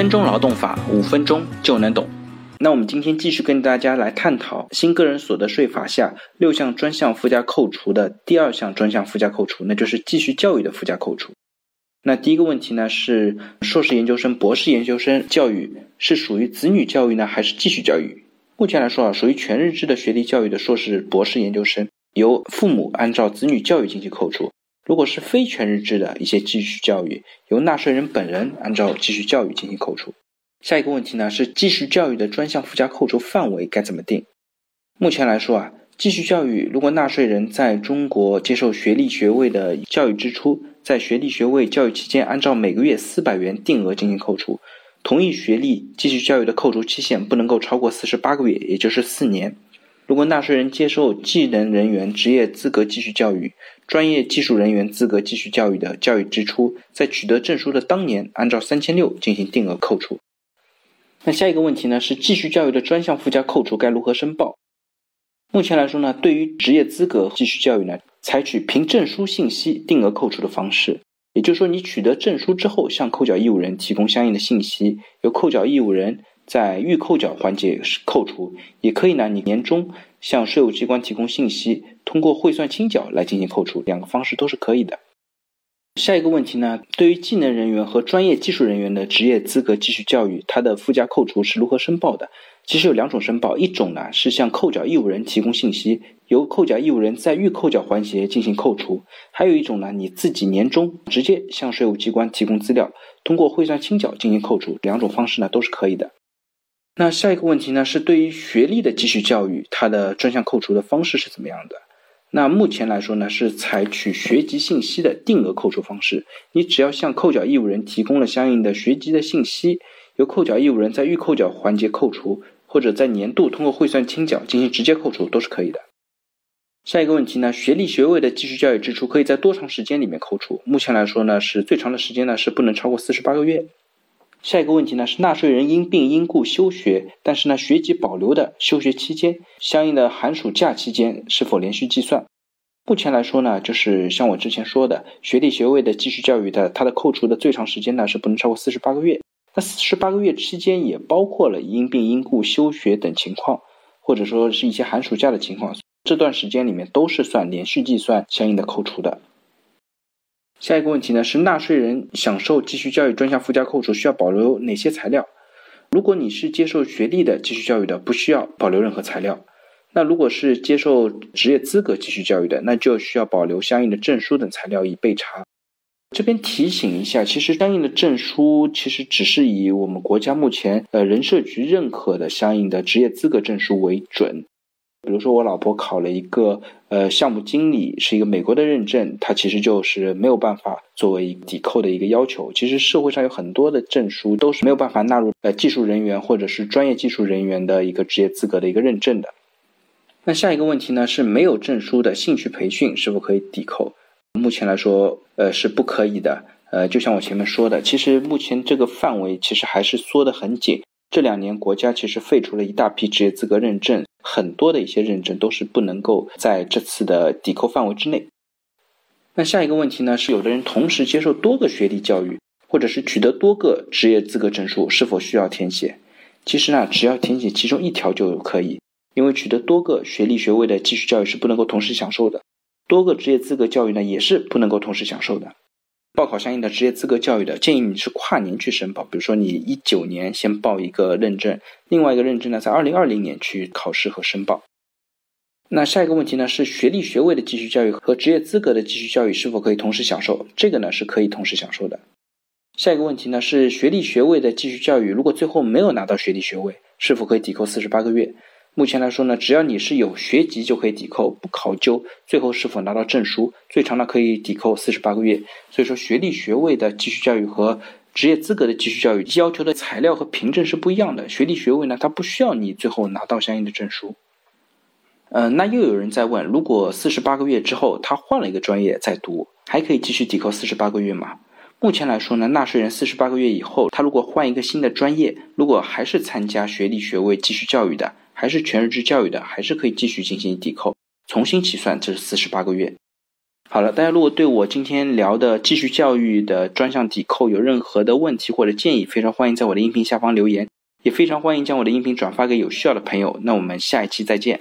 分钟劳动法，五分钟就能懂。那我们今天继续跟大家来探讨新个人所得税法下六项专项附加扣除的第二项专项附加扣除，那就是继续教育的附加扣除。那第一个问题呢是，硕士研究生、博士研究生教育是属于子女教育呢，还是继续教育？目前来说啊，属于全日制的学历教育的硕士、博士研究生，由父母按照子女教育进行扣除。如果是非全日制的一些继续教育，由纳税人本人按照继续教育进行扣除。下一个问题呢是继续教育的专项附加扣除范围该怎么定？目前来说啊，继续教育如果纳税人在中国接受学历学位的教育支出，在学历学位教育期间按照每个月四百元定额进行扣除，同一学历继续教育的扣除期限不能够超过四十八个月，也就是四年。如果纳税人接受技能人员职业资格继续教育、专业技术人员资格继续教育的教育支出，在取得证书的当年，按照三千六进行定额扣除。那下一个问题呢？是继续教育的专项附加扣除该如何申报？目前来说呢，对于职业资格继续教育呢，采取凭证书信息定额扣除的方式。也就是说，你取得证书之后，向扣缴义务人提供相应的信息，由扣缴义务人。在预扣缴环节扣除，也可以呢。你年终向税务机关提供信息，通过汇算清缴来进行扣除，两个方式都是可以的。下一个问题呢？对于技能人员和专业技术人员的职业资格继续教育，它的附加扣除是如何申报的？其实有两种申报，一种呢是向扣缴义务人提供信息，由扣缴义务人在预扣缴环节进行扣除；还有一种呢，你自己年终直接向税务机关提供资料，通过汇算清缴进行扣除，两种方式呢都是可以的。那下一个问题呢，是对于学历的继续教育，它的专项扣除的方式是怎么样的？那目前来说呢，是采取学籍信息的定额扣除方式。你只要向扣缴义务人提供了相应的学籍的信息，由扣缴义务人在预扣缴环节扣除，或者在年度通过汇算清缴进行直接扣除，都是可以的。下一个问题呢，学历学位的继续教育支出可以在多长时间里面扣除？目前来说呢，是最长的时间呢是不能超过四十八个月。下一个问题呢是纳税人因病因故休学，但是呢学籍保留的休学期间，相应的寒暑假期间是否连续计算？目前来说呢，就是像我之前说的，学历学位的继续教育的，它的扣除的最长时间呢是不能超过四十八个月。那四十八个月期间也包括了因病因故休学等情况，或者说是一些寒暑假的情况，这段时间里面都是算连续计算相应的扣除的。下一个问题呢是纳税人享受继续教育专项附加扣除需要保留哪些材料？如果你是接受学历的继续教育的，不需要保留任何材料。那如果是接受职业资格继续教育的，那就需要保留相应的证书等材料以备查。这边提醒一下，其实相应的证书其实只是以我们国家目前呃人社局认可的相应的职业资格证书为准。比如说，我老婆考了一个呃项目经理，是一个美国的认证，它其实就是没有办法作为抵扣的一个要求。其实社会上有很多的证书都是没有办法纳入呃技术人员或者是专业技术人员的一个职业资格的一个认证的。那下一个问题呢，是没有证书的兴趣培训是否可以抵扣？目前来说，呃是不可以的。呃，就像我前面说的，其实目前这个范围其实还是缩得很紧。这两年国家其实废除了一大批职业资格认证。很多的一些认证都是不能够在这次的抵扣范围之内。那下一个问题呢？是有的人同时接受多个学历教育，或者是取得多个职业资格证书，是否需要填写？其实呢，只要填写其中一条就可以，因为取得多个学历学位的继续教育是不能够同时享受的，多个职业资格教育呢也是不能够同时享受的。报考相应的职业资格教育的，建议你是跨年去申报。比如说，你一九年先报一个认证，另外一个认证呢，在二零二零年去考试和申报。那下一个问题呢，是学历学位的继续教育和职业资格的继续教育是否可以同时享受？这个呢是可以同时享受的。下一个问题呢，是学历学位的继续教育，如果最后没有拿到学历学位，是否可以抵扣四十八个月？目前来说呢，只要你是有学籍就可以抵扣，不考究最后是否拿到证书，最长呢可以抵扣四十八个月。所以说，学历学位的继续教育和职业资格的继续教育要求的材料和凭证是不一样的。学历学位呢，它不需要你最后拿到相应的证书。嗯，那又有人在问，如果四十八个月之后他换了一个专业再读，还可以继续抵扣四十八个月吗？目前来说呢，纳税人四十八个月以后，他如果换一个新的专业，如果还是参加学历学位继续教育的。还是全日制教育的，还是可以继续进行抵扣，重新起算这四十八个月。好了，大家如果对我今天聊的继续教育的专项抵扣有任何的问题或者建议，非常欢迎在我的音频下方留言，也非常欢迎将我的音频转发给有需要的朋友。那我们下一期再见。